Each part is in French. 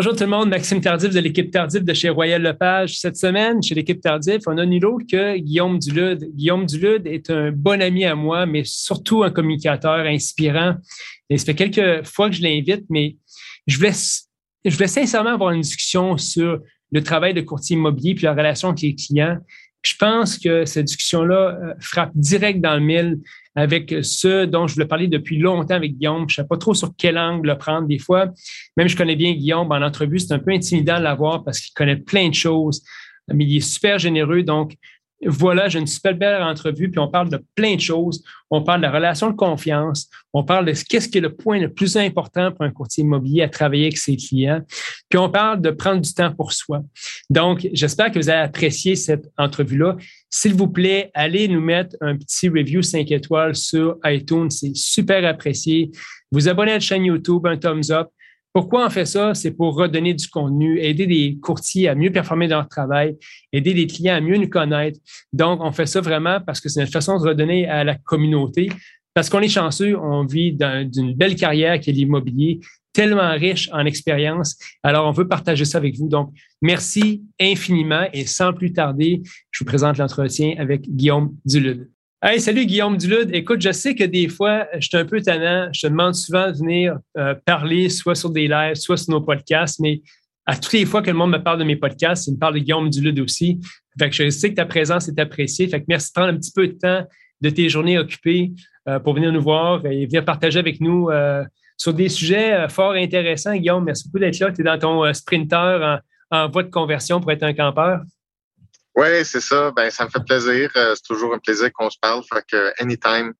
Bonjour tout le monde, Maxime Tardif de l'équipe Tardif de chez Royal Lepage. Cette semaine, chez l'équipe Tardif, on a nul autre que Guillaume Dulude. Guillaume Dulude est un bon ami à moi, mais surtout un communicateur inspirant. Et ça fait quelques fois que je l'invite, mais je voulais, je voulais sincèrement avoir une discussion sur le travail de courtier immobilier puis la relation avec les clients. Je pense que cette discussion-là euh, frappe direct dans le mille avec ce dont je voulais parler depuis longtemps avec Guillaume. Je ne sais pas trop sur quel angle le prendre. Des fois, même je connais bien Guillaume en entrevue, c'est un peu intimidant de l'avoir parce qu'il connaît plein de choses, mais il est super généreux. Donc, voilà, j'ai une super belle entrevue, puis on parle de plein de choses. On parle de la relation de confiance. On parle de qu'est-ce qui est le point le plus important pour un courtier immobilier à travailler avec ses clients. Puis on parle de prendre du temps pour soi. Donc, j'espère que vous avez apprécié cette entrevue-là. S'il vous plaît, allez nous mettre un petit review 5 étoiles sur iTunes. C'est super apprécié. Vous abonnez à la chaîne YouTube, un thumbs up. Pourquoi on fait ça? C'est pour redonner du contenu, aider des courtiers à mieux performer dans leur travail, aider les clients à mieux nous connaître. Donc, on fait ça vraiment parce que c'est notre façon de redonner à la communauté. Parce qu'on est chanceux, on vit d'une belle carrière qui est l'immobilier, tellement riche en expérience. Alors, on veut partager ça avec vous. Donc, merci infiniment et sans plus tarder, je vous présente l'entretien avec Guillaume Dulude. Hey, salut Guillaume Dulude. Écoute, je sais que des fois, je suis un peu tannant. Je te demande souvent de venir euh, parler soit sur des lives, soit sur nos podcasts, mais à toutes les fois que le monde me parle de mes podcasts, il me parle de Guillaume Dulude aussi. Fait que je sais que ta présence est appréciée. Fait que merci de prendre un petit peu de temps de tes journées occupées euh, pour venir nous voir et venir partager avec nous euh, sur des sujets fort intéressants. Guillaume, merci beaucoup d'être là. Tu es dans ton sprinter en, en voie de conversion pour être un campeur. Oui, c'est ça. Ben, ça me fait plaisir. Euh, c'est toujours un plaisir qu'on se parle. Fait que anytime.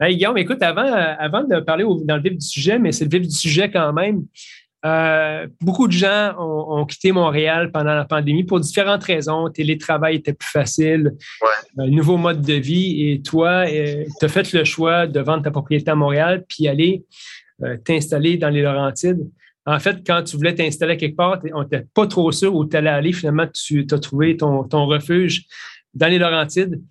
Hey, Guillaume, écoute, avant, euh, avant de parler dans le vif du sujet, mais c'est le vif du sujet quand même. Euh, beaucoup de gens ont, quitté Montréal pendant la pandémie pour différentes raisons. Télétravail était plus facile, ouais. un nouveau mode de vie. Et toi, tu as fait le choix de vendre ta propriété à Montréal puis aller t'installer dans les Laurentides. En fait, quand tu voulais t'installer quelque part, on n'était pas trop sûr où tu allais aller. Finalement, tu as trouvé ton, refuge dans les Laurentides.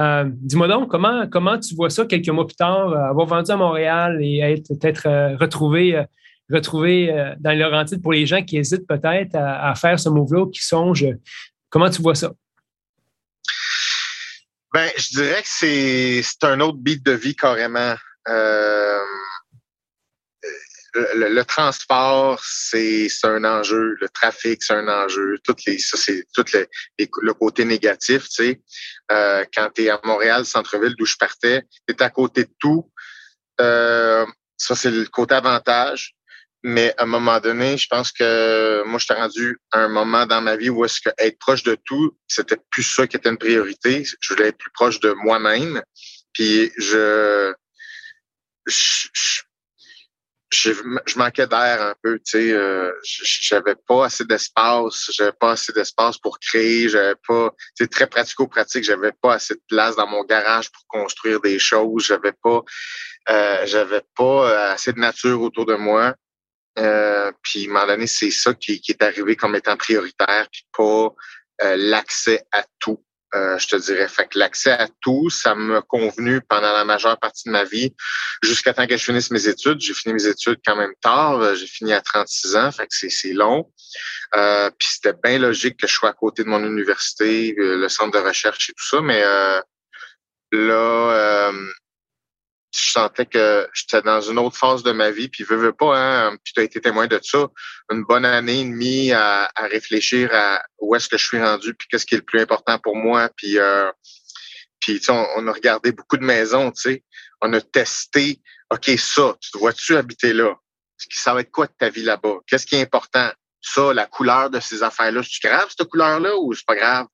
Euh, dis-moi donc, comment, comment tu vois ça quelques mois plus tard, euh, avoir vendu à Montréal et être peut-être euh, retrouvé, retrouvé dans les Laurentides pour les gens qui hésitent peut-être à, faire ce move-là, qui songent. Comment tu vois ça? Ben, je dirais que c'est un autre beat de vie carrément le, transport, c'est un enjeu. Le trafic, c'est un enjeu. Toutes les, ça, c'est tout les, le côté négatif. Tu sais, euh, quand tu es à Montréal, centre-ville, d'où je partais, tu es à côté de tout. Euh, ça, c'est le côté avantage. Mais à un moment donné, je pense que moi, je t'ai rendu à un moment dans ma vie où est-ce que être proche de tout, c'était plus ça qui était une priorité. Je voulais être plus proche de moi-même. Puis je, je je, manquais d'air un peu, tu sais, euh, j'avais pas assez d'espace, j'avais pas assez d'espace pour créer, j'avais pas, c'est très pratico-pratique, j'avais pas assez de place dans mon garage pour construire des choses, j'avais pas, euh, j'avais pas euh, assez de nature autour de moi. Euh, puis, à un moment donné, c'est ça qui, qui, est arrivé comme étant prioritaire, puis pas euh, l'accès à tout. Euh, je te dirais. Fait que l'accès à tout, ça m'a convenu pendant la majeure partie de ma vie, jusqu'à temps que je finisse mes études. J'ai fini mes études quand même tard. Euh, j'ai fini à 36 ans, fait que c'est long. Euh, puis c'était bien logique que je sois à côté de mon université, le centre de recherche et tout ça, mais là, je sentais que j'étais dans une autre phase de ma vie, puis veux, veux pas, hein, puis tu as été témoin de ça, une bonne année et demie à, à réfléchir à où est-ce que je suis rendu, puis qu'est-ce qui est le plus important pour moi, puis euh, puis on, on, a regardé beaucoup de maisons, tu sais, on a testé, ok ça, tu dois-tu habiter là, ça va être quoi de ta vie là-bas, qu'est-ce qui est important, ça, la couleur de ces affaires-là, c'est grave cette couleur-là ou c'est pas grave?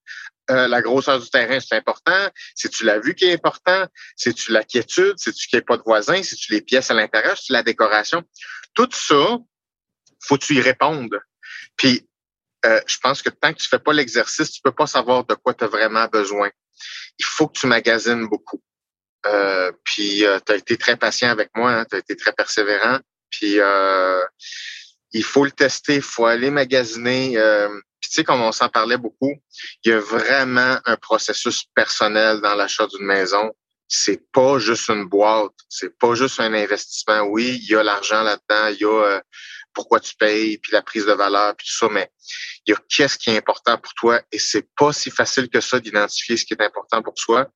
Euh, la grosseur du terrain, c'est important. C'est-tu la vue qui est important? C'est-tu la quiétude? C'est-tu qu'il n'y ait pas de voisins? C'est-tu les pièces à l'intérieur? C'est-tu la décoration? Tout ça, faut-tu y répondre. Puis, euh, je pense que tant que tu fais pas l'exercice, tu peux pas savoir de quoi tu as vraiment besoin. Il faut que tu magasines beaucoup. Euh, puis, tu as été très patient avec moi, hein, tu as été très persévérant. Puis, il faut le tester, il faut aller magasiner tu sais, comme on s'en parlait beaucoup, il y a vraiment un processus personnel dans l'achat d'une maison. C'est pas juste une boîte, c'est pas juste un investissement. Oui, il y a l'argent là-dedans, il y a euh, pourquoi tu payes, puis la prise de valeur, puis tout ça, mais il y a qu'est-ce qui est important pour toi et c'est pas si facile que ça d'identifier ce qui est important pour toi.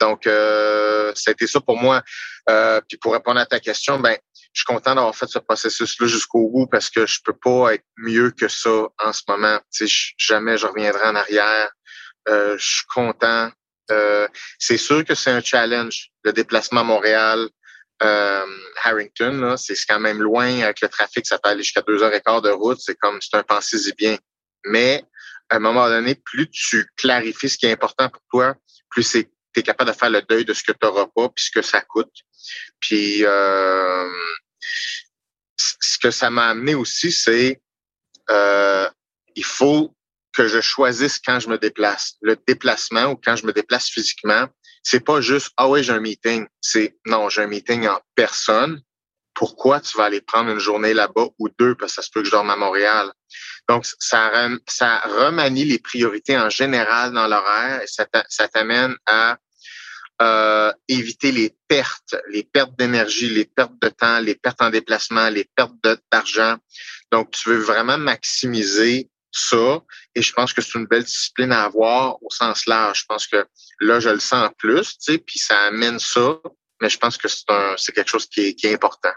Donc, euh, ça a été ça pour moi. Euh, puis pour répondre à ta question, ben, je suis content d'avoir fait ce processus-là jusqu'au bout parce que je peux pas être mieux que ça en ce moment. Tu jamais je reviendrai en arrière. Euh, je suis content. Euh, c'est sûr que c'est un challenge, le déplacement à Montréal, euh, Harrington, c'est quand même loin avec le trafic, ça peut aller jusqu'à deux heures et quart de route. C'est comme c'est un pensée bien. Mais à un moment donné, plus tu clarifies ce qui est important pour toi, plus tu es capable de faire le deuil de ce que tu n'auras pas, puis ce que ça coûte. Puis euh, ce que ça m'a amené aussi, c'est euh, il faut que je choisisse quand je me déplace. Le déplacement ou quand je me déplace physiquement, c'est pas juste ah ouais j'ai un meeting. C'est non j'ai un meeting en personne. Pourquoi tu vas aller prendre une journée là-bas ou deux? Parce que ça se peut que je dorme à Montréal. Donc ça ça remanie les priorités en général dans l'horaire et ça t'amène à euh, éviter les pertes, les pertes d'énergie, les pertes de temps, les pertes en déplacement, les pertes d'argent. Donc, tu veux vraiment maximiser ça. Et je pense que c'est une belle discipline à avoir au sens large. Je pense que là, je le sens plus, tu sais, puis ça amène ça. Mais je pense que c'est quelque chose qui est, important.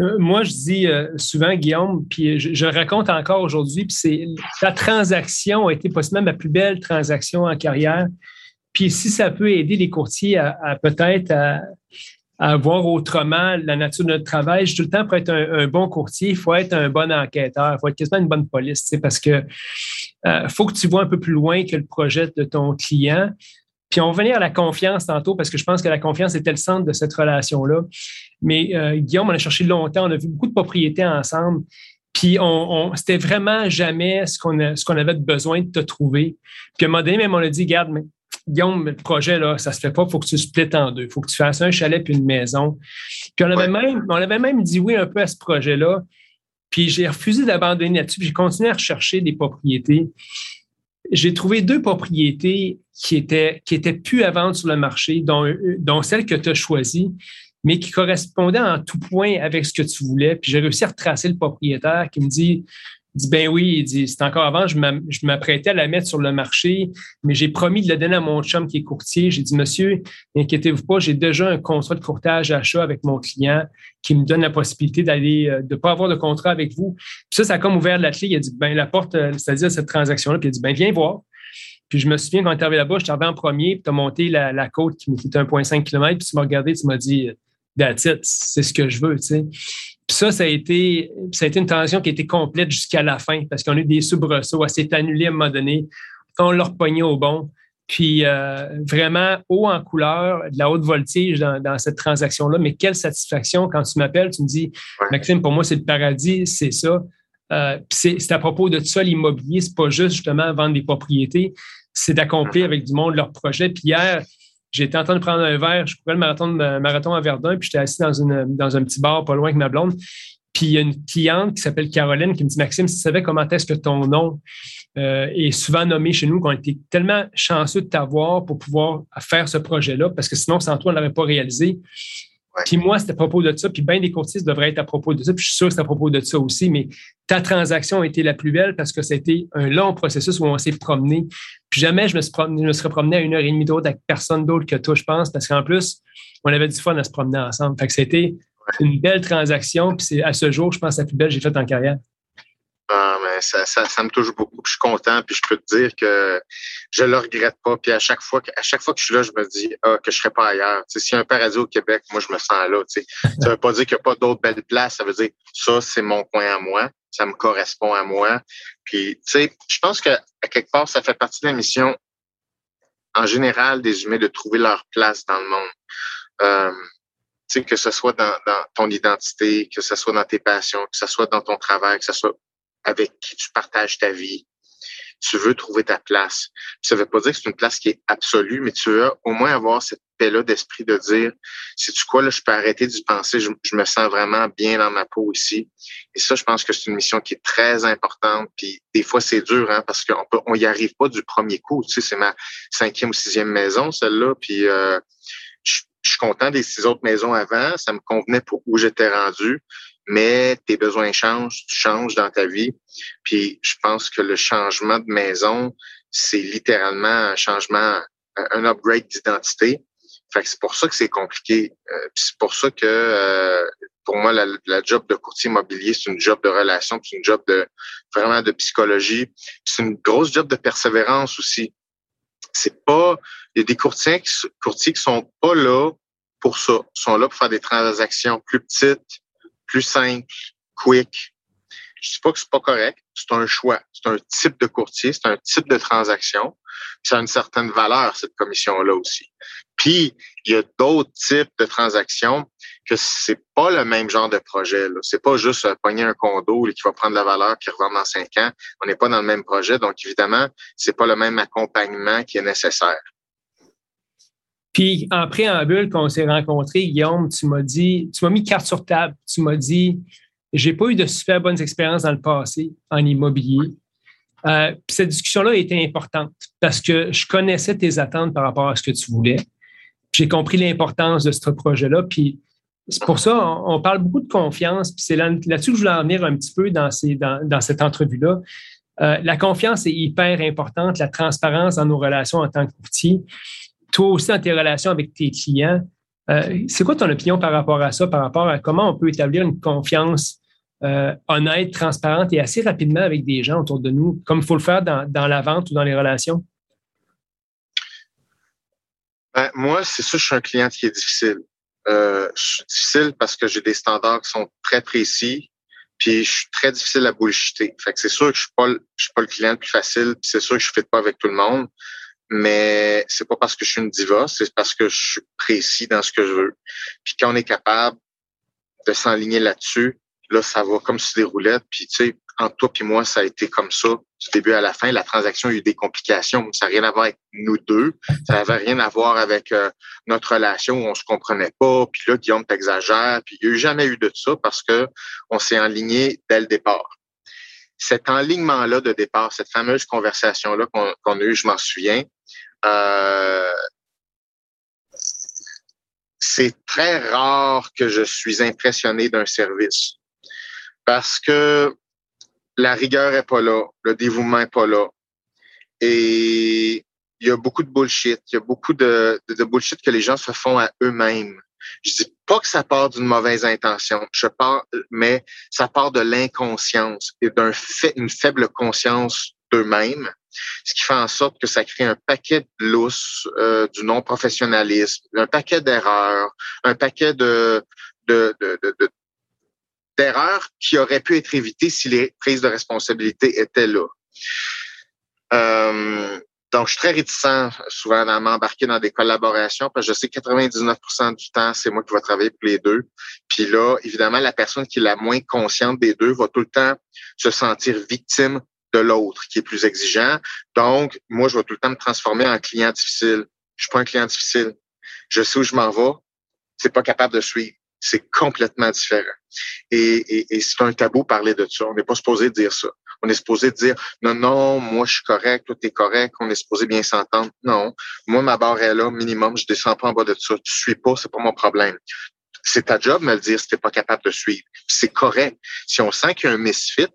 Euh, moi, je dis euh, souvent, Guillaume, puis je, raconte encore aujourd'hui, puis c'est ta transaction a été possiblement ma plus belle transaction en carrière. Puis si ça peut aider les courtiers à, peut-être à, voir autrement la nature de notre travail, tout le temps, pour être un, bon courtier, il faut être un bon enquêteur, il faut être quasiment une bonne police, parce que euh, faut que tu vois un peu plus loin que le projet de ton client. Puis on va venir à la confiance tantôt, parce que je pense que la confiance était le centre de cette relation-là. Mais euh, Guillaume, on a cherché longtemps, on a vu beaucoup de propriétés ensemble. Puis on, on c'était vraiment jamais ce qu'on ce qu'on avait besoin de te trouver. Puis à un moment donné, même on a dit, garde, mais Guillaume, le projet, là, ça se fait pas, il faut que tu splittes en deux. Il faut que tu fasses un chalet puis une maison. Puis on avait, même, on avait même dit oui un peu à ce projet-là. Puis j'ai refusé d'abandonner là-dessus. J'ai continué à rechercher des propriétés. J'ai trouvé deux propriétés qui étaient, qui étaient plus à vendre sur le marché, dont, dont celle que tu as choisie, mais qui correspondaient en tout point avec ce que tu voulais. Puis j'ai réussi à retracer le propriétaire qui me dit dit, ben oui, il dit, c'est encore avant, je m'apprêtais à la mettre sur le marché, mais j'ai promis de la donner à mon chum qui est courtier. J'ai dit, monsieur, n'inquiétez-vous pas, j'ai déjà un contrat de courtage achat avec mon client qui me donne la possibilité d'aller, euh, de pas avoir de contrat avec vous. Puis ça, ça a comme ouvert la clé. Il a dit, ben, la porte, euh, c'est-à-dire cette transaction-là. Puis il a dit, ben, viens voir. Puis je me souviens quand tu arrivé là-bas, je arrivé en premier, puis tu as monté la, côte qui était 1,5 km, puis tu m'as regardé, tu m'as dit, that's it, c'est ce que je veux, tu sais. Puis ça, ça a été, ça a été une transition qui a été complète jusqu'à la fin parce qu'on a eu des soubresauts. Elle s'est annulée à un moment donné. On l'a repogné au bon. Puis euh, vraiment haut en couleur, de la haute voltige dans, cette transaction-là. Mais quelle satisfaction quand tu m'appelles, tu me dis, Maxime, pour moi, c'est le paradis, c'est ça. Euh, c'est à propos de ça, l'immobilier, c'est pas juste justement vendre des propriétés, c'est d'accomplir avec du monde leur projet. Puis hier, J'étais en train de prendre un verre, je courais le marathon, marathon à Verdun, puis j'étais assis dans, une, dans un petit bar pas loin que ma blonde. Puis il y a une cliente qui s'appelle Caroline qui me dit Maxime, si tu savais comment est-ce que ton nom euh, est souvent nommé chez nous, qu'on était tellement chanceux de t'avoir pour pouvoir faire ce projet-là, parce que sinon, sans toi, on ne l'aurait pas réalisé. Puis moi, c'était à propos de ça. Puis bien des courtiers devraient être à propos de ça. Puis je suis sûr que c'est à propos de ça aussi. Mais ta transaction a été la plus belle parce que c'était un long processus où on s'est promené. Puis jamais je me, suis promené, je me serais promené à une heure et demie d'autre avec personne d'autre que toi, je pense, parce qu'en plus, on avait du fun à se promener ensemble. Fait que c'était une belle transaction. Puis c'est à ce jour, je pense, la plus belle que j'ai faite en carrière. Ah, mais ça, ça, ça, me touche beaucoup. Je suis content, puis je peux te dire que je le regrette pas. Puis à chaque fois que, à chaque fois que je suis là, je me dis ah, que je serais pas ailleurs. S'il y a un paradis au Québec, moi, je me sens là. sais. Ça veut pas dire qu'il n'y a pas d'autres belles places. Ça veut dire ça, c'est mon coin à moi. Ça me correspond à moi. Puis, tu sais, je pense que à quelque part, ça fait partie de la mission, en général, des humains de trouver leur place dans le monde. Euh, tu sais, que ce soit dans, dans ton identité, que ce soit dans tes passions, que ce soit dans ton travail, que ce soit avec qui tu partages ta vie. Tu veux trouver ta place. ça ne veut pas dire que c'est une place qui est absolue, mais tu veux au moins avoir cette paix-là d'esprit de dire, si tu quoi, là, je peux arrêter d'y penser, je, me sens vraiment bien dans ma peau ici. Et ça, je pense que c'est une mission qui est très importante. Puis des fois, c'est dur, hein, parce qu'on peut, on y arrive pas du premier coup. Tu sais, c'est ma cinquième ou sixième maison, celle-là. Puis euh, je, je suis content des six autres maisons avant. Ça me convenait pour où j'étais rendu. Mais tes besoins changent, tu changes dans ta vie. Puis je pense que le changement de maison, c'est littéralement un changement, un upgrade d'identité. Fait que c'est pour ça que c'est compliqué. Euh, c'est pour ça que euh, pour moi, la, la, job de courtier immobilier, c'est une job de relation, c'est une job de vraiment de psychologie. C'est une grosse job de persévérance aussi. C'est pas. Il y a des courtiers qui, courtiers qui sont pas là pour ça. Ils sont là pour faire des transactions plus petites, plus simples, quick. Je dis pas que c'est pas correct. C'est un choix. C'est un type de courtier, c'est un type de transaction. Ça a une certaine valeur, cette commission-là aussi. Puis, il y a d'autres types de transactions que c'est pas le même genre de projet. C'est pas juste euh, pogner un condo qui va prendre la valeur qui revend dans cinq ans. On n'est pas dans le même projet. Donc, évidemment, c'est pas le même accompagnement qui est nécessaire. Puis, en préambule, quand on s'est rencontrés, Guillaume, tu m'as dit, tu m'as mis carte sur table. Tu m'as dit, j'ai pas eu de super bonnes expériences dans le passé en immobilier. Euh, puis cette discussion-là était importante parce que je connaissais tes attentes par rapport à ce que tu voulais. J'ai compris l'importance de ce projet-là. Puis c'est pour ça, on, parle beaucoup de confiance. Puis c'est là-dessus que je voulais en venir un petit peu dans, cette entrevue-là. Euh, la confiance est hyper importante, la transparence dans nos relations en tant que courtier. Toi aussi, dans tes relations avec tes clients. Euh, c'est quoi ton opinion par rapport à ça, par rapport à comment on peut établir une confiance euh, honnête, transparente et assez rapidement avec des gens autour de nous, comme il faut le faire dans, la vente ou dans les relations? Ben, moi, c'est sûr, je suis un client qui est difficile. Euh, je suis difficile parce que j'ai des standards qui sont très précis, puis je suis très difficile à bullshiter. Fait que c'est sûr que je suis pas, suis pas le client le plus facile, puis c'est sûr que je ne fais pas avec tout le monde, mais c'est pas parce que je suis une diva, c'est parce que je suis précis dans ce que je veux. Puis quand on est capable de s'enligner là-dessus, Là, ça va comme sur des roulettes. Puis, tu sais, entre toi et moi, ça a été comme ça du début à la fin. La transaction a eu des complications. Ça n'a rien à voir avec nous deux. Ça n'avait rien à voir avec euh, notre relation où on se comprenait pas. Puis là, Guillaume t'exagère. Puis il n'y a eu jamais eu de ça parce que on s'est enligné dès le départ. Cet enlignement-là de départ, cette fameuse conversation-là qu'on a eue, je m'en souviens, euh, c'est très rare que je suis impressionné d'un service parce que la rigueur est pas là, le dévouement est pas là. Et il y a beaucoup de bullshit, il y a beaucoup de, bullshit que les gens se font à eux-mêmes. Pas que ça part d'une mauvaise intention, je parle, mais ça part de l'inconscience et d'un fait, une faible conscience d'eux-mêmes, ce qui fait en sorte que ça crée un paquet de lousse, euh, du non-professionnalisme, un paquet d'erreurs, un paquet de, de, de, d'erreurs qui auraient pu être évitées si les prises de responsabilité étaient là. Euh, donc, je suis très réticent souvent à m'embarquer dans des collaborations parce que je sais que 99% du temps, c'est moi qui vais travailler pour les deux. Puis là, évidemment, la personne qui est la moins consciente des deux va tout le temps se sentir victime de l'autre qui est plus exigeant. Donc, moi, je vais tout le temps me transformer en client difficile. Je suis pas un client difficile. Je sais où je m'en vais. C'est pas capable de suivre c'est complètement différent. Et, c'est un tabou parler de ça. On n'est pas supposé dire ça. On est supposé dire non, non, moi je suis correct, toi t'es correct, on est supposé bien s'entendre. Non, moi ma barre est là, minimum, je descends pas en bas de ça. Tu suis pas, c'est pas mon problème. C'est ta job de me le dire si t'es pas capable de suivre. C'est correct. Si on sent qu'il y a un misfit,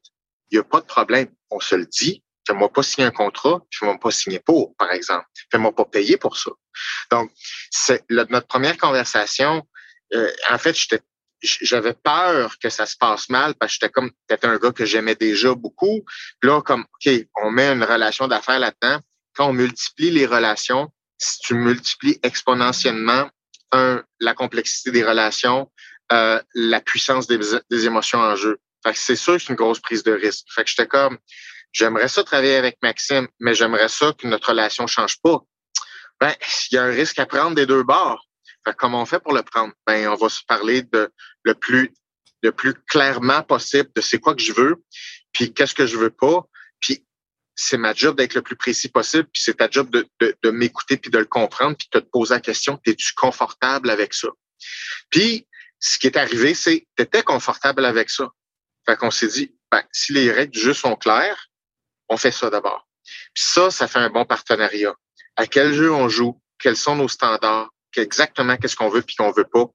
il n'y a pas de problème. On se le dit. Fais-moi pas signer un contrat, fais-moi pas signer pour, par exemple. Fais-moi pas payer pour ça. Donc, c'est notre première conversation, euh, en fait, j'avais peur que ça se passe mal parce que j'étais comme peut-être un gars que j'aimais déjà beaucoup. Puis là, comme OK, on met une relation d'affaires là-dedans. Quand on multiplie les relations, si tu multiplies exponentiellement un, la complexité des relations, euh, la puissance des, des, émotions en jeu. Fait que c'est sûr que c'est une grosse prise de risque. Fait que j'étais comme j'aimerais ça travailler avec Maxime, mais j'aimerais ça que notre relation change pas. Ben, il y a un risque à prendre des deux bords comment on fait pour le prendre? Ben, on va se parler de le plus, le plus clairement possible de c'est quoi que je veux, puis qu'est-ce que je veux pas. Puis c'est ma job d'être le plus précis possible, puis c'est ta job de, de, m'écouter puis de le comprendre, puis de te poser la question, es-tu confortable avec ça? Puis, ce qui est arrivé, c'est tu étais confortable avec ça. Fait qu'on s'est dit, ben, si les règles du jeu sont claires, on fait ça d'abord. Puis ça, ça fait un bon partenariat. À quel jeu on joue? Quels sont nos standards? Exactement qu'est-ce qu'on veut puis qu'on veut pas.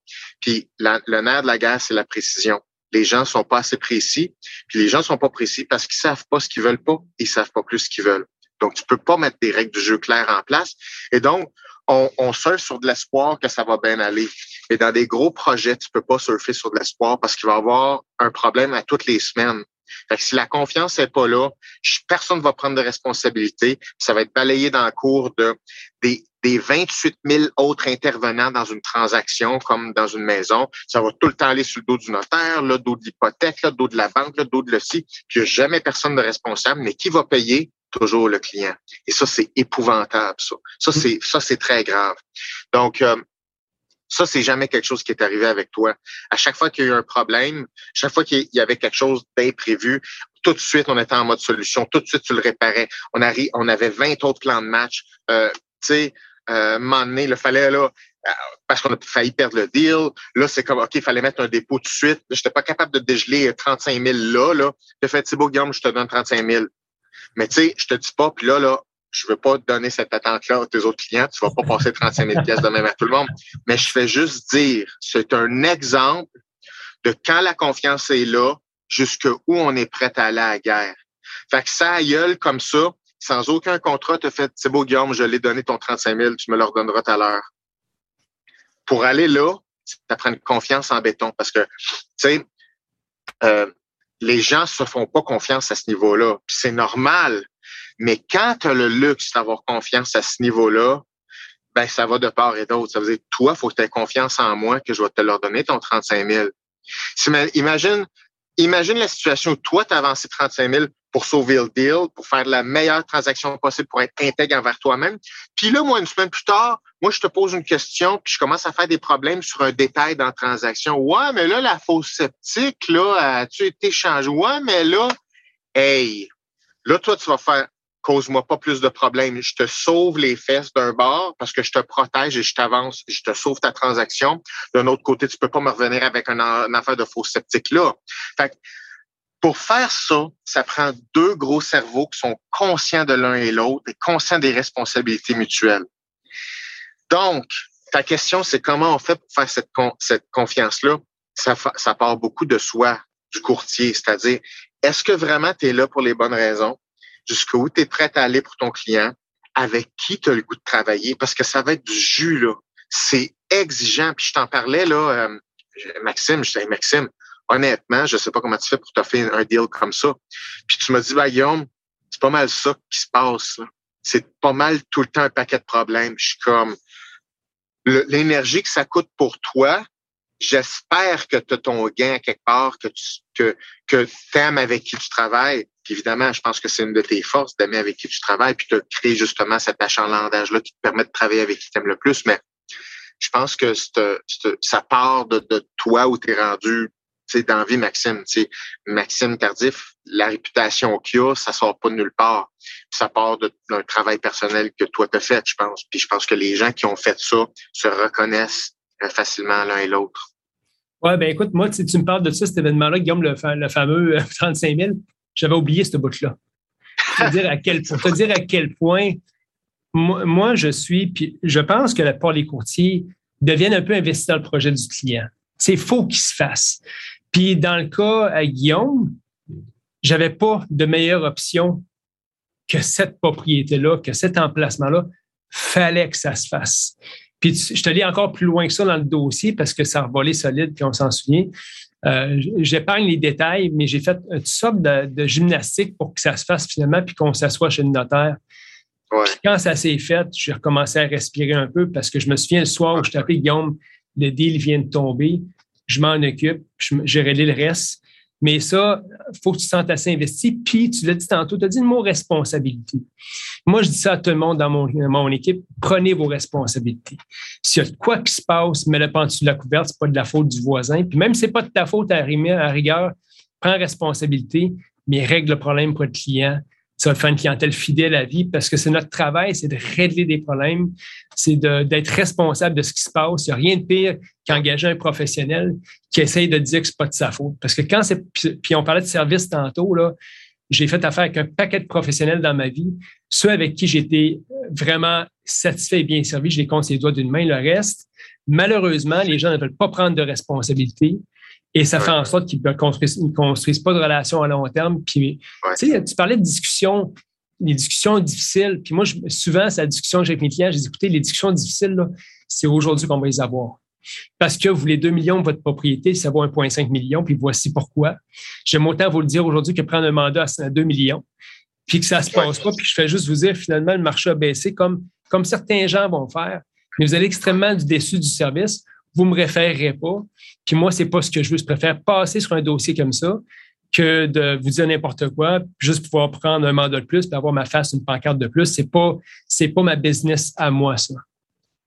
Puis le nerf de la guerre, c'est la précision. Les gens sont pas assez précis. Puis les gens sont pas précis parce qu'ils savent pas ce qu'ils veulent pas. Ils savent pas plus ce qu'ils veulent. Donc, tu peux pas mettre des règles du jeu claires en place. Et donc, on, on surfe sur de l'espoir que ça va bien aller. Et dans des gros projets, tu peux pas surfer sur de l'espoir parce qu'il va y avoir un problème à toutes les semaines. Fait que si la confiance n'est pas là, personne ne va prendre de responsabilité. Ça va être balayé dans le cours de des, des 28 000 autres intervenants dans une transaction comme dans une maison. Ça va tout le temps aller sur le dos du notaire, le dos de l'hypothèque, le dos de la banque, le dos de le ci. Puis il n'y a jamais personne de responsable, mais qui va payer? Toujours le client. Et ça, c'est épouvantable, ça. Ça, mm. c'est, ça, c'est très grave. Donc, euh, ça, c'est jamais quelque chose qui est arrivé avec toi. À chaque fois qu'il y a eu un problème, chaque fois qu'il y avait quelque chose d'imprévu, tout de suite, on était en mode solution. Tout de suite, tu le réparais. On, on avait 20 autres plans de match. Euh, tu sais, euh, il fallait là, euh, parce qu'on a failli perdre le deal. Là, c'est comme, OK, il fallait mettre un dépôt tout de suite. Je n'étais pas capable de dégeler 35 000 là. là. J'ai fait, beau, Guillaume, je te donne 35 000. Mais tu sais, je te dis pas, puis là, là, je veux pas donner cette attente-là à tes autres clients. Tu vas pas passer 35 000 pièces de même à tout le monde. Mais je fais juste dire, c'est un exemple de quand la confiance est là, jusqu'où on est prêt à aller à la guerre. Fait que ça gueule comme ça, sans aucun contrat, te fait, c'est beau, Guillaume, je l'ai donné ton 35 000, tu me le redonneras tout à l'heure. Pour aller là, ça prend une confiance en béton parce que, tu sais, euh, les gens se font pas confiance à ce niveau-là. c'est normal. Mais quand tu as le luxe d'avoir confiance à ce niveau-là, ben ça va de part et d'autre. Ça veut dire, toi, faut que tu aies confiance en moi que je vais te leur donner ton 35 000. Imagine, imagine la situation où toi, tu as avancé 35 000 pour sauver le deal, pour faire la meilleure transaction possible, pour être intègre envers toi-même. Puis là, moi, une semaine plus tard, moi, je te pose une question, puis je commence à faire des problèmes sur un détail dans la transaction. Ouais, mais là, la fausse sceptique, là, as-tu été changé? Ouais, mais là, hey, là, toi, tu vas faire, cause-moi pas plus de problèmes. Je te sauve les fesses d'un bord parce que je te protège et je t'avance, je te sauve ta transaction. D'un autre côté, tu peux pas me revenir avec une, affaire de faux sceptique là. Fait pour faire ça, ça prend deux gros cerveaux qui sont conscients de l'un et l'autre et conscients des responsabilités mutuelles. Donc, ta question, c'est comment on fait pour faire cette, cette confiance-là? Ça, ça part beaucoup de soi, du courtier, c'est-à-dire, est-ce que vraiment tu es là pour les bonnes raisons? Jusqu'où tu es prêt à aller pour ton client, avec qui tu as le goût de travailler, parce que ça va être du jus, là. C'est exigeant. Puis je t'en parlais, là, euh, Maxime, je disais, Maxime, honnêtement, je sais pas comment tu fais pour t'offrir un deal comme ça. Puis tu m'as dit, bah, Guillaume, c'est pas mal ça qui se passe. C'est pas mal tout le temps un paquet de problèmes. Je suis comme, l'énergie que ça coûte pour toi, j'espère que tu as ton gain quelque part, que tu que, que aimes avec qui tu travailles. Puis évidemment, je pense que c'est une de tes forces d'aimer avec qui tu travailles, puis de créer justement cet achalandage-là qui te permet de travailler avec qui tu aimes le plus. Mais je pense que ça part de, de toi où tu es rendu dans vie, Maxime. Maxime Tardif, la réputation qu'il a, ça sort pas de nulle part. Ça part d'un travail personnel que toi t'as fait, je pense. Puis je pense que les gens qui ont fait ça se reconnaissent euh, facilement l'un et l'autre. Oui, ben écoute, moi, tu me parles de ça, cet événement-là, Guillaume, le, fameux 35 euh, 000, j'avais oublié ce bout-là. Pour, te dire à quel, point moi, je suis, puis je pense que la part des courtiers deviennent un peu investis dans le projet du client. C'est faux qu'il se fasse. Puis dans le cas à Guillaume, j'avais pas de meilleure option que cette propriété-là, que cet emplacement-là. Fallait que ça se fasse. Puis je te lis encore plus loin que ça dans le dossier parce que ça a volé solide, puis on s'en souvient. Euh, J'épargne les détails, mais j'ai fait une sorte de, gymnastique pour que ça se fasse finalement, puis qu'on s'assoie chez le notaire. quand ça s'est fait, j'ai recommencé à respirer un peu parce que je me souviens le soir où je t'appelais Guillaume, le deal vient de tomber, je m'en occupe, j'ai réglé le reste. Mais ça, il faut que tu te sentes assez investi. Puis, tu l'as dit tantôt, tu as dit le mot responsabilité. Moi, je dis ça à tout le monde dans mon, équipe, prenez vos responsabilités. S'il y a quoi qui se passe, mets-le en de la couverte, c'est pas de la faute du voisin. Puis même si c'est pas de ta faute à, à rigueur, prends responsabilité, mais règle le problème pour le client ça va faire une clientèle fidèle à vie parce que c'est notre travail, c'est de régler des problèmes, c'est d'être responsable de ce qui se passe. Il n'y a rien de pire qu'engager un professionnel qui essaye de dire que c'est pas de sa faute. Parce que quand c'est, puis on parlait de service tantôt, là, j'ai fait affaire avec un paquet de professionnels dans ma vie, ceux avec qui j'étais vraiment satisfait et bien servi, je les compte les doigts d'une main. Le reste, malheureusement, les gens ne veulent pas prendre de responsabilité. Et ça fait en sorte qu'ils ne construisent, construisent, pas de relations à long terme. Puis, tu parlais de discussions, les discussions difficiles. Puis moi, souvent, c'est la discussion que j'ai avec mes clients. Je dis, écoutez, les discussions difficiles, c'est aujourd'hui qu'on va les avoir. Parce que vous voulez 2 millions de votre propriété, ça vaut 1,5 million, puis voici pourquoi. J'aime autant vous le dire aujourd'hui que prendre un mandat à 2 millions, puis que ça ne se passe pas, puis je fais juste vous dire, finalement, le marché a baissé comme, comme certains gens vont faire. Mais vous allez extrêmement déçu du service, vous me référerez pas. Puis moi, c'est pas ce que je veux. Je préfère passer sur un dossier comme ça que de vous dire n'importe quoi, juste pouvoir prendre un mandat de plus, puis avoir ma face une pancarte de plus. C'est pas, c'est pas ma business à moi, ça.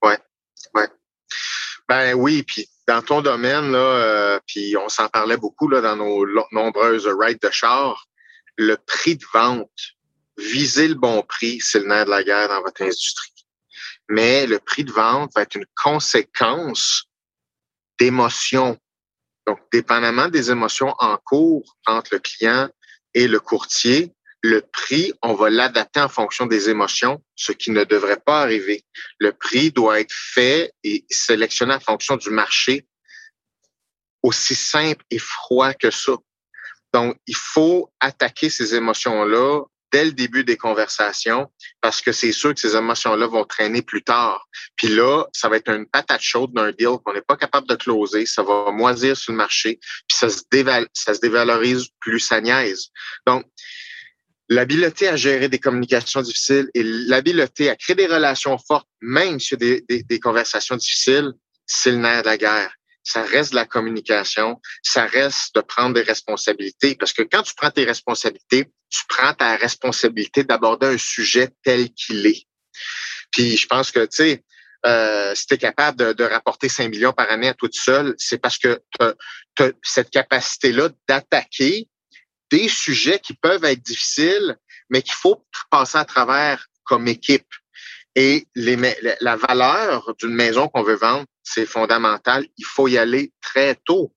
Ouais, ouais. Ben oui, puis dans ton domaine, là, euh, puis on s'en parlait beaucoup là, dans nos nombreuses rides de char, le prix de vente, viser le bon prix, c'est le nerf de la guerre dans votre industrie. Mais le prix de vente va être une conséquence d'émotions. Donc, dépendamment des émotions en cours entre le client et le courtier, le prix, on va l'adapter en fonction des émotions, ce qui ne devrait pas arriver. Le prix doit être fait et sélectionné en fonction du marché, aussi simple et froid que ça. Donc, il faut attaquer ces émotions-là dès le début des conversations parce que c'est sûr que ces émotions-là vont traîner plus tard. Puis là, ça va être une patate chaude d'un deal qu'on n'est pas capable de closer. Ça va moisir sur le marché. Puis ça se, ça se dévalorise plus sa niaise. Donc, l'habileté à gérer des communications difficiles et l'habileté à créer des relations fortes, même sur des, des, des conversations difficiles, c'est le nerf de la guerre ça reste de la communication, ça reste de prendre des responsabilités. Parce que quand tu prends tes responsabilités, tu prends ta responsabilité d'aborder un sujet tel qu'il est. Puis je pense que, tu sais, euh, si tu es capable de, de, rapporter 5 millions par année à toute seule, c'est parce que tu as, cette capacité-là d'attaquer des sujets qui peuvent être difficiles, mais qu'il faut passer à travers comme équipe. Et les, la valeur d'une maison qu'on veut vendre, c'est fondamental. Il faut y aller très tôt.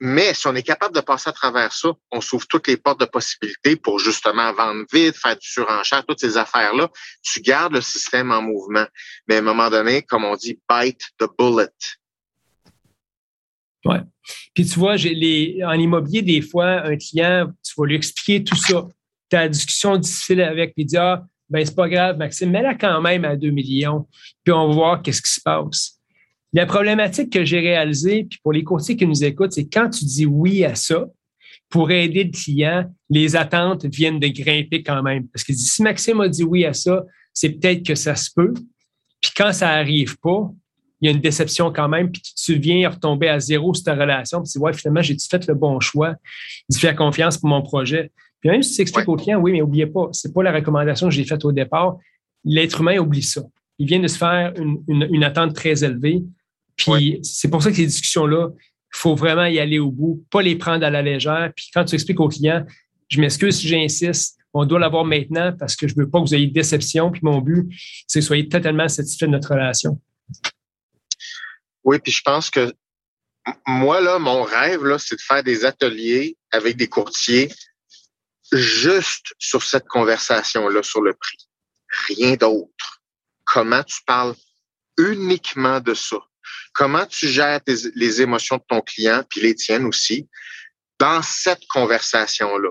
Mais si on est capable de passer à travers ça, on s'ouvre toutes les portes de possibilités pour justement vendre vite, faire du surenchère, toutes ces affaires-là. Tu gardes le système en mouvement. Mais à un moment donné, comme on dit, bite the bullet. Ouais. Puis tu vois, en immobilier, des fois, un client, tu vas lui expliquer tout ça. Une discussion difficile avec, puis il dit Ah, ben c'est pas grave, Maxime, mets-la quand même à 2 millions, puis on va voir qu'est-ce qui se passe. La problématique que j'ai réalisée, puis pour les courtiers qui nous écoutent, c'est quand tu dis oui à ça, pour aider le client, les attentes viennent de grimper quand même. Parce que si Maxime a dit oui à ça, c'est peut-être que ça se peut. Puis quand ça arrive pas, il y a une déception quand même, puis tu viens retomber à zéro sur ta relation, puis tu dis, ouais, finalement, j'ai-tu fait le bon choix d'y faire confiance pour mon projet? Puis même si tu expliques au client, oui, mais n'oubliez pas, c'est pas la recommandation que j'ai faite au départ. L'être humain oublie ça. Il vient de se faire une, attente très élevée. Puis c'est pour ça que ces discussions-là, il faut vraiment y aller au bout, pas les prendre à la légère. Puis quand tu expliques au client, je m'excuse si j'insiste, on doit l'avoir maintenant parce que je veux pas que vous ayez de déception. Puis mon but, c'est que vous soyez totalement satisfait de notre relation. Oui, puis je pense que moi, là, mon rêve, là, c'est de faire des ateliers avec des courtiers juste sur cette conversation-là, sur le prix. Rien d'autre. Comment tu parles uniquement de ça? Comment tu gères les émotions de ton client, puis les tiennes aussi, dans cette conversation-là?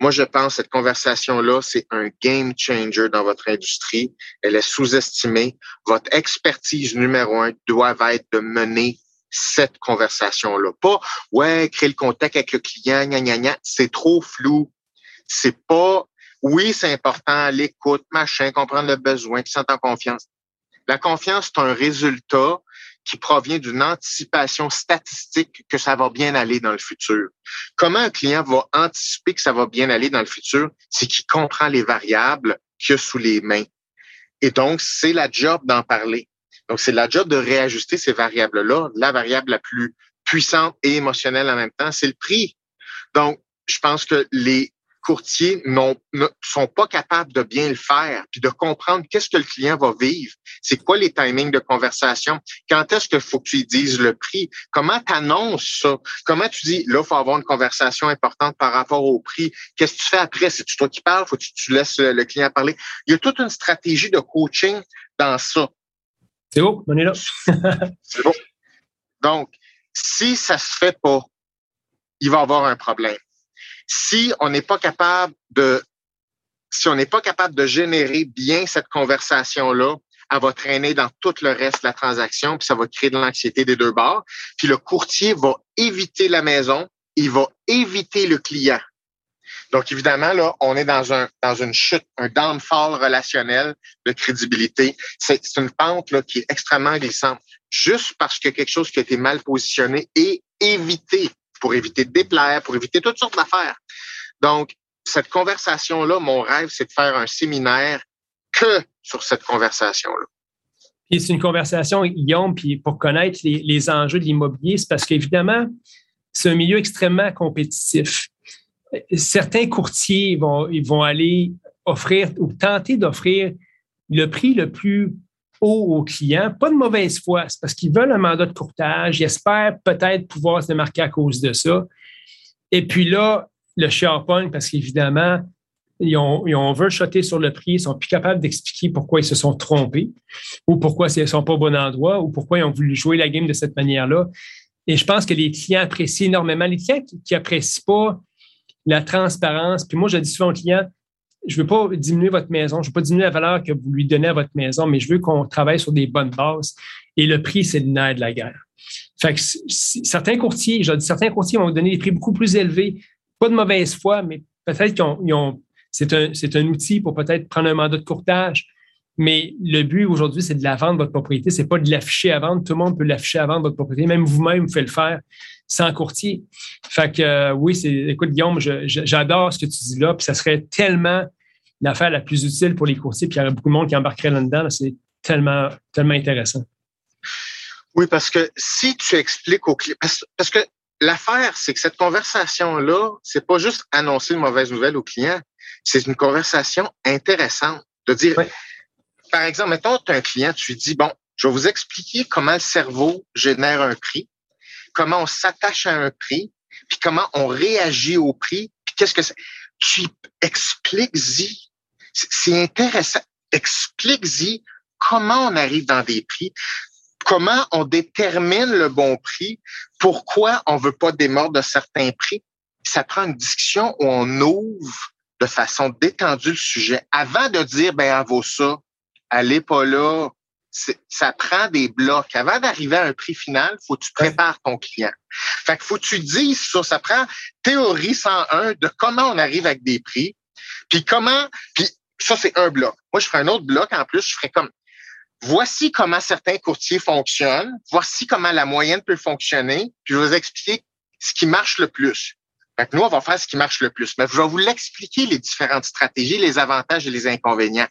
Moi, je pense que cette conversation-là, c'est un game changer dans votre industrie. Elle est sous-estimée. Votre expertise numéro un doit être de mener cette conversation-là. Pas, ouais, créer le contact avec le client, gna, gna, gna. C'est trop flou. C'est pas, oui, c'est important, l'écoute, machin, comprendre le besoin, qui sentent en confiance. La confiance, c'est un résultat qui provient d'une anticipation statistique que ça va bien aller dans le futur. Comment un client va anticiper que ça va bien aller dans le futur? C'est qu'il comprend les variables qu'il a sous les mains. Et donc, c'est la job d'en parler. Donc, c'est la job de réajuster ces variables-là. La variable la plus puissante et émotionnelle en même temps, c'est le prix. Donc, je pense que les courtiers ne sont pas capables de bien le faire, puis de comprendre qu'est-ce que le client va vivre. C'est quoi les timings de conversation? Quand est-ce qu'il faut que tu lui dises le prix? Comment tu annonces ça? Comment tu dis, là, il faut avoir une conversation importante par rapport au prix? Qu'est-ce que tu fais après? C'est toi qui parles? Faut que tu laisses le client parler? Il y a toute une stratégie de coaching dans ça. C'est beau, on est là. C'est beau. Donc, si ça se fait pas, il va y avoir un problème. Si on n'est pas capable de, si on n'est pas capable de générer bien cette conversation-là, elle va traîner dans tout le reste de la transaction, puis ça va créer de l'anxiété des deux bords. Puis le courtier va éviter la maison, il va éviter le client. Donc, évidemment, là, on est dans un dans une chute, un downfall relationnel de crédibilité. C'est une pente là, qui est extrêmement glissante, juste parce que quelque chose qui a été mal positionné et évité pour éviter de déplaire, pour éviter toutes sortes d'affaires. Donc, cette conversation-là, mon rêve, c'est de faire un séminaire que sur cette conversation-là. Puis c'est une conversation, Guillaume, puis pour connaître les, les enjeux de l'immobilier, c'est parce qu'évidemment, c'est un milieu extrêmement compétitif. Certains courtiers vont, vont aller offrir ou tenter d'offrir le prix le plus aux clients. Pas de mauvaise foi, c'est parce qu'ils veulent un mandat de courtage, ils espèrent peut-être pouvoir se démarquer à cause de ça. Et puis là, le SharePoint, parce qu'évidemment, ils ont, ils ont shotter sur le prix, ils sont plus capables d'expliquer pourquoi ils se sont trompés ou pourquoi ils ne sont pas au bon endroit ou pourquoi ils ont voulu jouer la game de cette manière-là. Et je pense que les clients apprécient énormément. Les clients qui n'apprécient pas la transparence, puis moi, je dis souvent aux clients, je ne veux pas diminuer votre maison, je ne veux pas diminuer la valeur que vous lui donnez à votre maison, mais je veux qu'on travaille sur des bonnes bases. Et le prix, c'est le nerf de la guerre. Fait que certains courtiers, je dis, certains courtiers vont donner des prix beaucoup plus élevés, pas de mauvaise foi, mais peut-être qu'ils ont, c'est un, un outil pour peut-être prendre un mandat de courtage. Mais le but aujourd'hui, c'est de la vendre votre propriété. C'est pas de l'afficher à vendre. Tout le monde peut l'afficher à vendre votre propriété. Même vous-même, vous faites le faire sans courtier. Fait que euh, oui, c'est, écoute, Guillaume, j'adore ce que tu dis là, puis ça serait tellement l'affaire la plus utile pour les courtiers, puis il y aurait beaucoup de monde qui embarquerait là-dedans. C'est tellement, tellement intéressant. Oui, parce que si tu expliques aux clients, parce, que l'affaire, c'est que cette conversation-là, c'est pas juste annoncer une mauvaise nouvelle au client, c'est une conversation intéressante. De dire, par exemple, mettons, tu as un client, tu lui dis, bon, je vais vous expliquer comment le cerveau génère un prix comment on s'attache à un prix, puis comment on réagit au prix, puis qu'est-ce que c'est. Tu expliques-y. C'est intéressant. Explique-y comment on arrive dans des prix, comment on détermine le bon prix, pourquoi on veut pas démordre de certains prix. Ça prend une discussion où on ouvre de façon détendue le sujet avant de dire, ben, elle vaut ça. Allez pas là ça prend des blocs. Avant d'arriver à un prix final, faut que tu prépares ton client. Fait que faut que tu dises ça. Ça prend théorie 101 de comment on arrive avec des prix. Puis comment, puis ça, c'est un bloc. Moi, je ferai un autre bloc en plus. Je ferai comme, voici comment certains courtiers fonctionnent. Voici comment la moyenne peut fonctionner. Puis je vais vous expliquer ce qui marche le plus. Fait que nous, on va faire ce qui marche le plus. Mais je vais vous l'expliquer, les différentes stratégies, les avantages et les inconvénients.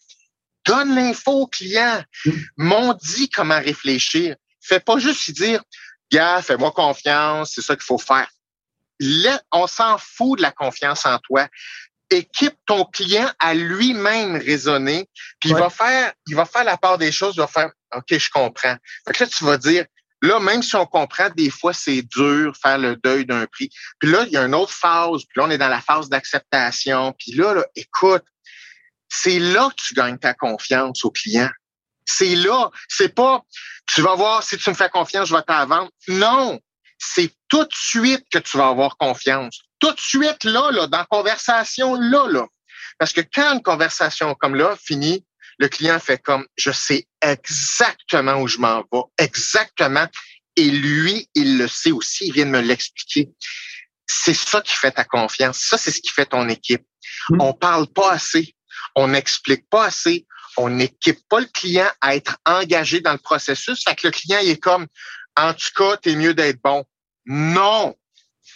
Donne l'info au client. Mm. M'ont dit comment réfléchir. Fais pas juste lui dire, gars, fais-moi confiance, c'est ça qu'il faut faire. on s'en fout de la confiance en toi. Équipe ton client à lui-même raisonner, puis il va faire, il va faire la part des choses, il va faire, OK, je comprends. Fait que là, tu vas dire, Là, même si on comprend, des fois, c'est dur faire le deuil d'un prix. Puis là, il y a une autre phase. Puis là, on est dans la phase d'acceptation. Puis là, là, écoute, c'est là que tu gagnes ta confiance au client. C'est là. C'est pas, tu vas voir, si tu me fais confiance, je vais t'en vendre. Non. C'est tout de suite que tu vas avoir confiance. Tout de suite, là, là, dans la conversation, là, là. Parce que quand une conversation comme là finit, le client fait comme, je sais exactement où je m'en vais, exactement. Et lui, il le sait aussi, il vient de me l'expliquer. C'est ça qui fait ta confiance. Ça, c'est ce qui fait ton équipe. Mm. On parle pas assez on n'explique pas assez, on n'équipe pas le client à être engagé dans le processus. Fait que le client, il est comme, en tout cas, t'es mieux d'être bon. Non,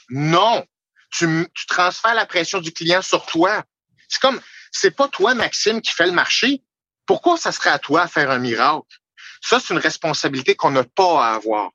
non. Tu, transfères la pression du client sur toi. C'est comme, c'est pas toi, Maxime, qui fait le marché. Pourquoi ça serait à toi à faire un miracle? Ça, c'est une responsabilité qu'on n'a pas à avoir.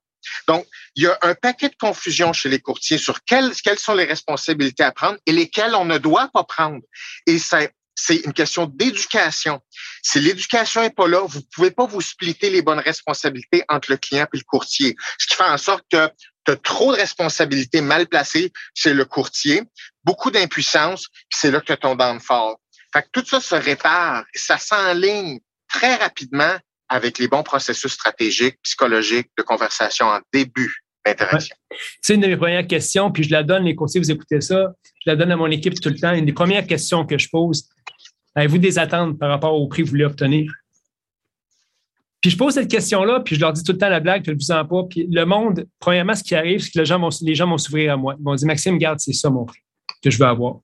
Donc, il y a un paquet de confusion chez les courtiers sur quelles, quelles sont les responsabilités à prendre et lesquelles on ne doit pas prendre. Et c'est une question d'éducation. Si l'éducation est pas là, vous pouvez pas vous splitter les bonnes responsabilités entre le client et le courtier. Ce qui fait en sorte que tu trop de responsabilités mal placées chez le courtier, beaucoup d'impuissance, c'est là que ton downfall. Fait que tout ça se répare et ça s'enligne très rapidement avec les bons processus stratégiques, psychologiques de conversation en début d'interaction. C'est une de mes premières questions, puis je la donne, les conseils, vous écoutez ça, je la donne à mon équipe tout le temps. Une des premières questions que je pose, avez-vous des attentes par rapport au prix que vous voulez obtenir? Puis je pose cette question-là, puis je leur dis tout le temps la blague, je ne vous en pas. Puis le monde, premièrement, ce qui arrive, c'est que les gens vont, les gens vont s'ouvrir à moi. Ils vont dire, Maxime, garde, c'est ça mon prix que je veux avoir.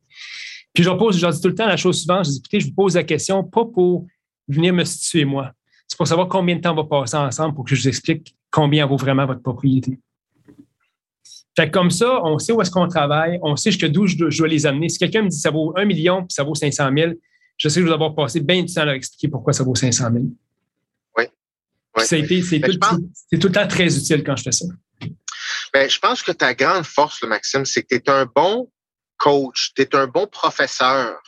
Puis je leur pose, je leur dis tout le temps la chose suivante, je dis, écoutez, je vous pose la question, pas pour venir me situer moi. C'est pour savoir combien de temps on va passer ensemble pour que je vous explique combien vaut vraiment votre propriété. Fait comme ça, on sait où est-ce qu'on travaille, on sait jusqu'à d'où je, dois les amener. Si quelqu'un me dit que ça vaut un million puis ça vaut 500 000, je sais que je vais avoir passé bien du temps à leur expliquer pourquoi ça vaut 500 000. Oui. c'est, tout, tout, le temps très utile quand je fais ça. Bien, je pense que ta grande force, Maxime, c'est que tu es un bon coach, tu es un bon professeur.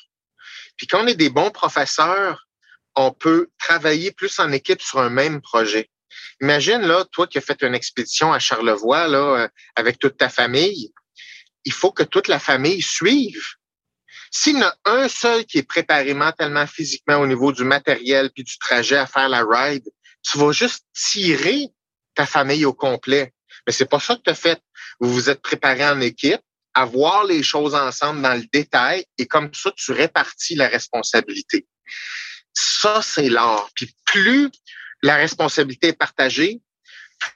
Puis quand on est des bons professeurs, on peut travailler plus en équipe sur un même projet. Imagine, là, toi qui as fait une expédition à Charlevoix, là, euh, avec toute ta famille, il faut que toute la famille suive. S'il y en a un seul qui est préparé mentalement, physiquement au niveau du matériel puis du trajet à faire la ride, tu vas juste tirer ta famille au complet. Mais c'est pas ça que tu as fait. Vous vous êtes préparé en équipe à voir les choses ensemble dans le détail et comme ça, tu répartis la responsabilité. Ça, c'est l'art. Puis plus la responsabilité est partagée,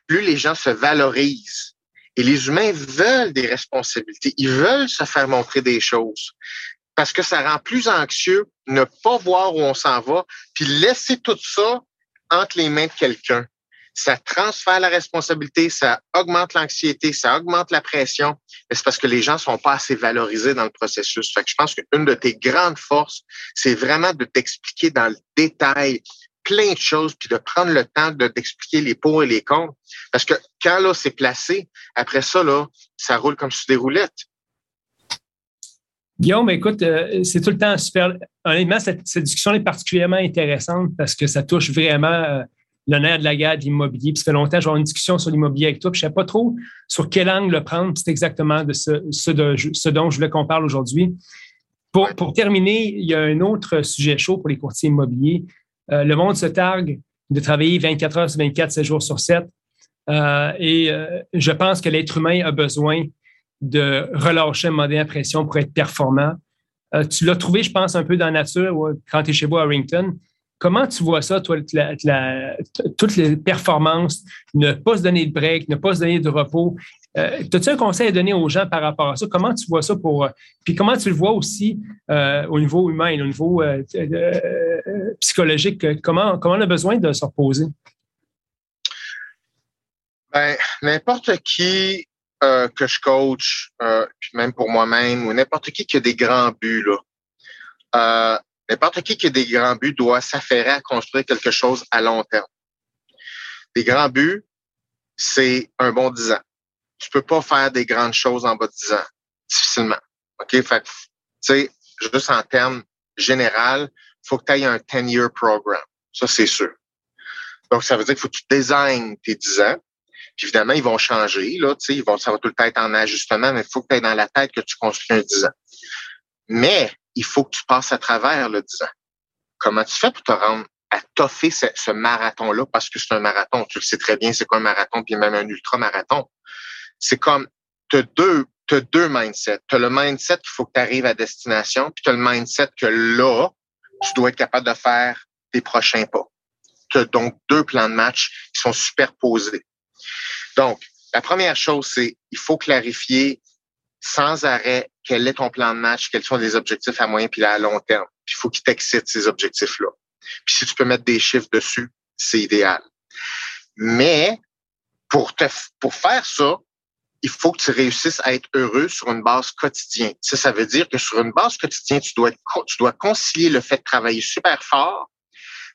plus les gens se valorisent. Et les humains veulent des responsabilités. Ils veulent se faire montrer des choses. Parce que ça rend plus anxieux ne pas voir où on s'en va, puis laisser tout ça entre les mains de quelqu'un ça transfère la responsabilité, ça augmente l'anxiété, ça augmente la pression. Mais c'est parce que les gens sont pas assez valorisés dans le processus. Fait que je pense qu'une de tes grandes forces, c'est vraiment de t'expliquer dans le détail plein de choses, puis de prendre le temps de t'expliquer les pour et les contre. Parce que quand là, c'est placé, après ça, là, ça roule comme sur des roulettes. Guillaume, écoute, euh, c'est tout le temps super. Honnêtement, cette, cette, discussion est particulièrement intéressante parce que ça touche vraiment euh, de la guerre de l'immobilier. Puis ça fait longtemps que j'ai une discussion sur l'immobilier avec toi. Puis je ne sais pas trop sur quel angle le prendre. C'est exactement de ce, dont je voulais qu'on parle aujourd'hui. Pour, terminer, il y a un autre sujet chaud pour les courtiers immobiliers. Euh, le monde se targue de travailler 24 heures sur 24, 7 jours sur 7. Euh, et je pense que l'être humain a besoin de relâcher un modèle à pression pour être performant. tu l'as trouvé, je pense, un peu dans la nature quand tu es chez vous à Rington. Comment tu vois ça, toi, toutes les performances, ne pas se donner de break, ne pas se donner de repos? Euh, As-tu un conseil à donner aux gens par rapport à ça? Comment tu vois ça pour. Puis comment tu le vois aussi euh, au niveau humain, au niveau euh, psychologique? Comment, comment on a besoin de se reposer? Ben, n'importe qui que je coach, puis même pour moi-même, ou n'importe qui qui a des grands buts, là, N'importe qui qui a des grands buts doit s'affairer à construire quelque chose à long terme. Des grands buts, c'est un bon 10 ans. Tu peux pas faire des grandes choses en bas de 10 ans, difficilement. OK? Fait tu sais, juste en termes général, faut que tu aies un 10-year programme. Ça, c'est sûr. Donc, ça veut dire qu'il faut que tu designes tes 10 ans. Puis évidemment, ils vont changer, là, ils vont, ça va tout le temps être en ajustement, mais il faut que tu aies dans la tête que tu construis un 10 ans. Mais il faut que tu passes à travers le 10 ans. Comment tu fais pour te rendre à toffer ce, marathon-là? Parce que c'est un marathon. Tu le sais très bien, c'est quoi un marathon, puis même un ultra-marathon. C'est comme, tu as deux, as deux mindsets. Tu as le mindset qu'il faut que tu arrives à destination, puis tu as le mindset que là, tu dois être capable de faire tes prochains pas. Tu as donc deux plans de match qui sont superposés. Donc, la première chose, c'est il faut clarifier sans arrêt quel est ton plan de match, quels sont les objectifs à moyen puis à long terme. Puis il faut qu'ils t'excitent ces objectifs-là. Puis si tu peux mettre des chiffres dessus, c'est idéal. Mais pour te, pour faire ça, il faut que tu réussisses à être heureux sur une base quotidienne. Ça, ça veut dire que sur une base quotidienne, tu dois, tu dois concilier le fait de travailler super fort,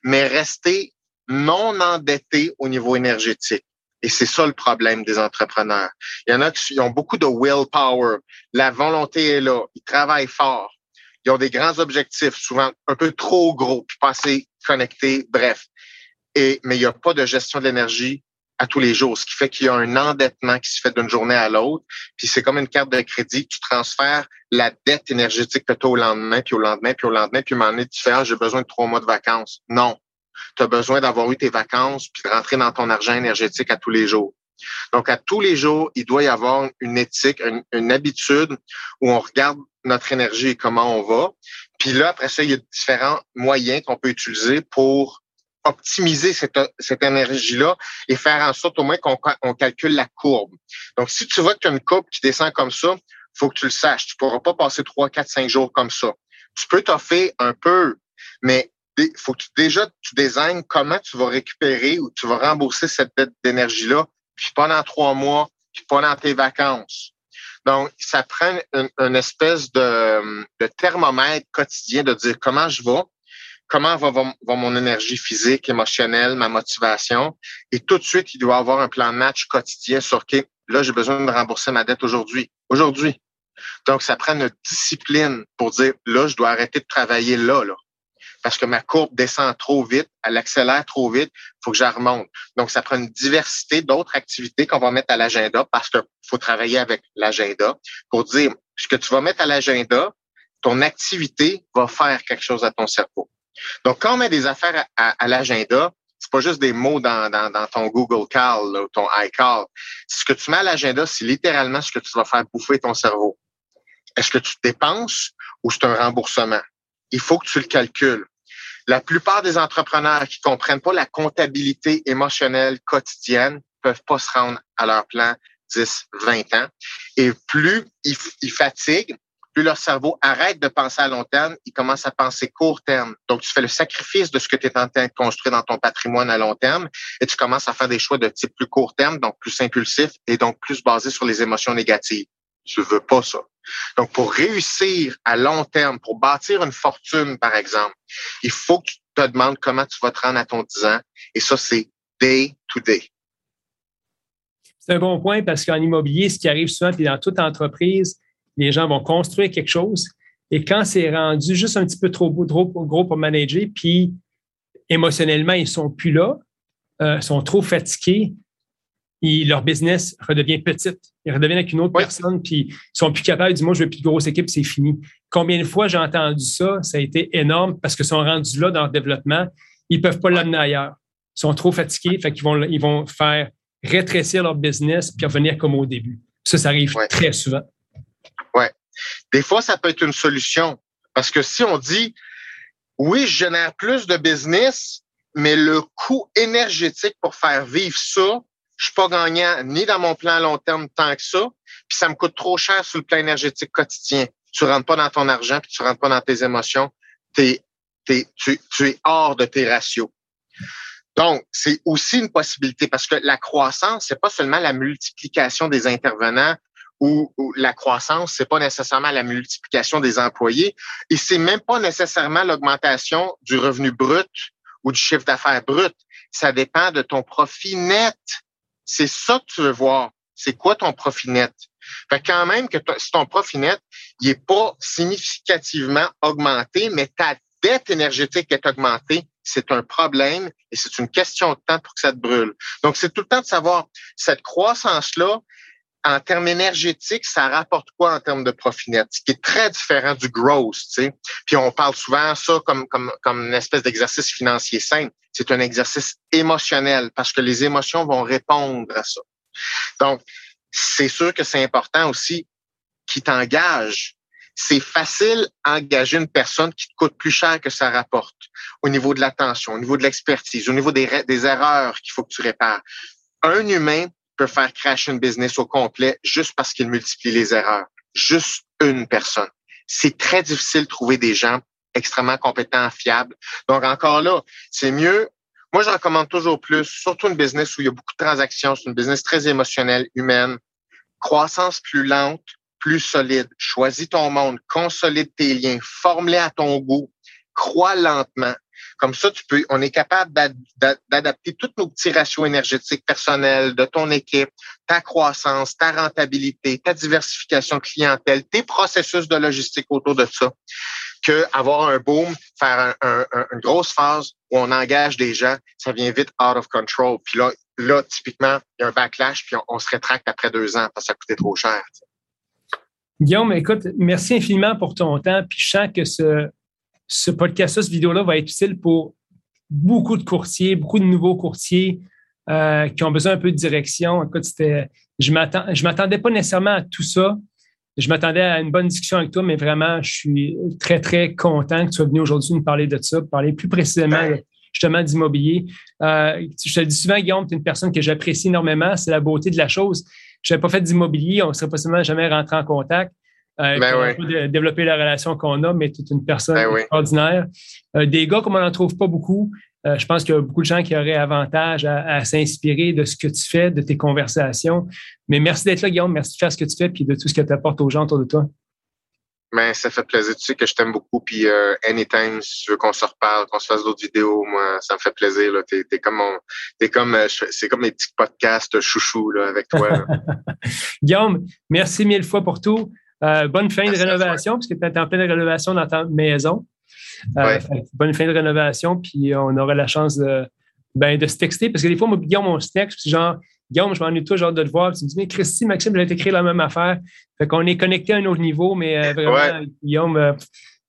mais rester non endetté au niveau énergétique. Et c'est ça le problème des entrepreneurs. Il y en a qui ont beaucoup de willpower. La volonté est là. Ils travaillent fort. Ils ont des grands objectifs, souvent un peu trop gros, puis pas assez connectés, bref. Et, mais il n'y a pas de gestion de l'énergie à tous les jours, ce qui fait qu'il y a un endettement qui se fait d'une journée à l'autre. Puis c'est comme une carte de crédit, tu transfères la dette énergétique que au lendemain, puis au lendemain, puis au lendemain, puis moment donné, tu fais, ah, j'ai besoin de trois mois de vacances. Non. Tu as besoin d'avoir eu tes vacances, puis de rentrer dans ton argent énergétique à tous les jours. Donc, à tous les jours, il doit y avoir une éthique, une, une habitude où on regarde notre énergie et comment on va. Puis là, après ça, il y a différents moyens qu'on peut utiliser pour optimiser cette, cette énergie-là et faire en sorte au moins qu'on on calcule la courbe. Donc, si tu vois que tu as une courbe qui descend comme ça, faut que tu le saches. Tu pourras pas passer trois, quatre, cinq jours comme ça. Tu peux t'offrir un peu, mais faut que tu, déjà tu désignes comment tu vas récupérer ou tu vas rembourser cette dette d'énergie-là, puis pendant trois mois, puis pendant tes vacances. Donc, ça prend une, espèce de, de, thermomètre quotidien de dire comment je vais, comment va, va, mon énergie physique, émotionnelle, ma motivation. Et tout de suite, il doit avoir un plan de match quotidien sur, OK, là, j'ai besoin de rembourser ma dette aujourd'hui. Aujourd'hui. Donc, ça prend une discipline pour dire, là, je dois arrêter de travailler là, là. Parce que ma courbe descend trop vite, elle accélère trop vite, il faut que je remonte. Donc, ça prend une diversité d'autres activités qu'on va mettre à l'agenda parce qu'il faut travailler avec l'agenda pour dire ce que tu vas mettre à l'agenda, ton activité va faire quelque chose à ton cerveau. Donc, quand on met des affaires à, à, l'agenda, c'est pas juste des mots dans, ton Google Cal ou ton iCal. Ce que tu mets à l'agenda, c'est littéralement ce que tu vas faire bouffer ton cerveau. Est-ce que tu dépenses ou c'est un remboursement? Il faut que tu le calcules. La plupart des entrepreneurs qui comprennent pas la comptabilité émotionnelle quotidienne peuvent pas se rendre à leur plan 10, 20 ans. Et plus ils, fatiguent, plus leur cerveau arrête de penser à long terme, il commence à penser court terme. Donc, tu fais le sacrifice de ce que tu es en train de construire dans ton patrimoine à long terme et tu commences à faire des choix de type plus court terme, donc plus impulsif et donc plus basé sur les émotions négatives. Tu veux pas ça. Donc, pour réussir à long terme, pour bâtir une fortune, par exemple, il faut que tu te demandes comment tu vas te rendre à ton 10 ans. Et ça, c'est day to day. C'est un bon point parce qu'en immobilier, ce qui arrive souvent, puis dans toute entreprise, les gens vont construire quelque chose. Et quand c'est rendu juste un petit peu trop, gros pour manager, puis émotionnellement, ils sont plus là, euh, sont trop fatigués, et leur business redevient petite. Ils redeviennent avec une autre personne, puis ils sont plus capables de dire, moi, je veux plus de grosse équipe, c'est fini. Combien de fois j'ai entendu ça? Ça a été énorme parce qu'ils sont rendus là dans leur développement. Ils peuvent pas l'amener ailleurs. Ils sont trop fatigués, fait qu'ils vont, ils vont faire rétrécir leur business puis revenir comme au début. Ça, ça arrive très souvent. Des fois, ça peut être une solution. Parce que si on dit, oui, je génère plus de business, mais le coût énergétique pour faire vivre ça, je suis pas gagnant ni dans mon plan à long terme tant que ça, puis ça me coûte trop cher sur le plan énergétique quotidien. Tu rentres pas dans ton argent, puis tu rentres pas dans tes émotions, tu, tu es hors de tes ratios. Donc, c'est aussi une possibilité parce que la croissance, c'est pas seulement la multiplication des intervenants où, la croissance, c'est pas nécessairement la multiplication des employés et c'est même pas nécessairement l'augmentation du revenu brut ou du chiffre d'affaires brut. Ça dépend de ton profit net. C'est ça que tu veux voir. C'est quoi ton profit net? Fait quand même que si ton profit net, il est pas significativement augmenté, mais ta dette énergétique est augmentée, c'est un problème et c'est une question de temps pour que ça te brûle. Donc, c'est tout le temps de savoir cette croissance-là, en termes énergétiques, ça rapporte quoi en termes de profit net, ce qui est très différent du growth, tu sais. Puis on parle souvent ça comme comme comme une espèce d'exercice financier simple. C'est un exercice émotionnel parce que les émotions vont répondre à ça. Donc, c'est sûr que c'est important aussi qui t'engage. C'est facile d'engager une personne qui te coûte plus cher que ça rapporte au niveau de l'attention, au niveau de l'expertise, au niveau des, des erreurs qu'il faut que tu répares. Un humain peut faire crash une business au complet juste parce qu'il multiplie les erreurs. Juste une personne. C'est très difficile de trouver des gens extrêmement compétents, fiables. Donc, encore là, c'est mieux. Moi, je recommande toujours plus, surtout une business où il y a beaucoup de transactions. C'est une business très émotionnelle, humaine. Croissance plus lente, plus solide. Choisis ton monde, consolide tes liens, forme-les à ton goût, crois lentement. Comme ça, tu peux, on est capable d'adapter tous nos petits ratios énergétiques personnels de ton équipe, ta croissance, ta rentabilité, ta diversification clientèle, tes processus de logistique autour de ça, que avoir un boom, faire une grosse phase où on engage des gens, ça vient vite out of control. Puis là, là typiquement, il y a un backlash, puis on, se rétracte après deux ans parce que ça coûtait trop cher. Guillaume, écoute, merci infiniment pour ton temps. Puis je sens que ce, ce podcast-là, cette vidéo-là va être utile pour beaucoup de courtiers, beaucoup de nouveaux courtiers euh, qui ont besoin un peu de direction. Écoute, c'était, je ne m'attendais pas nécessairement à tout ça. Je m'attendais à une bonne discussion avec toi, mais vraiment, je suis très, très content que tu sois venu aujourd'hui nous parler de ça, parler plus précisément justement d'immobilier. Euh, je te le dis souvent, Guillaume, tu es une personne que j'apprécie énormément. C'est la beauté de la chose. Je n'avais pas fait d'immobilier, on ne serait possiblement jamais rentré en contact. Euh, ben développer la relation qu'on a, mais tu es une personne ben extraordinaire. Euh, des gars comme on n'en trouve pas beaucoup. Euh, je pense qu'il y a beaucoup de gens qui auraient avantage à, s'inspirer de ce que tu fais, de tes conversations. Mais merci d'être là, Guillaume. Merci de faire ce que tu fais et de tout ce que tu apportes aux gens autour de toi. Mais ça fait plaisir. Tu sais que je t'aime beaucoup. Puis anytime, si tu veux qu'on se reparle, qu'on se fasse d'autres vidéos, moi, ça me fait plaisir. Là. T'es, comme mon, t'es comme, c'est comme mes petits podcasts chouchou là, avec toi. Guillaume, merci mille fois pour tout. Euh, bonne fin de rénovation, parce que tu es en pleine rénovation dans ta maison. Euh, bonne fin de rénovation, puis on aura la chance de, ben, de se texter, parce que des fois, moi, Guillaume, on se texte, puis genre, Guillaume, je m'ennuie toujours de te voir. tu me dis, mais Christy, Maxime, j'ai écrit la même affaire. Fait qu'on est connecté à un autre niveau, mais euh, vraiment, Guillaume,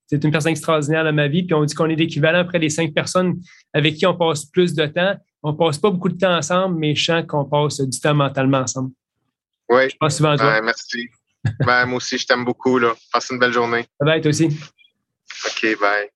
c'est une personne extraordinaire dans ma vie. Puis on dit qu'on est l'équivalent près des cinq personnes avec qui on passe plus de temps. On passe pas beaucoup de temps ensemble, mais je sens qu'on passe du temps mentalement ensemble. Oui. Je pense souvent à toi. merci ben, moi aussi, je t'aime beaucoup. Là. Passe une belle journée. Bye bye, toi aussi. OK, bye.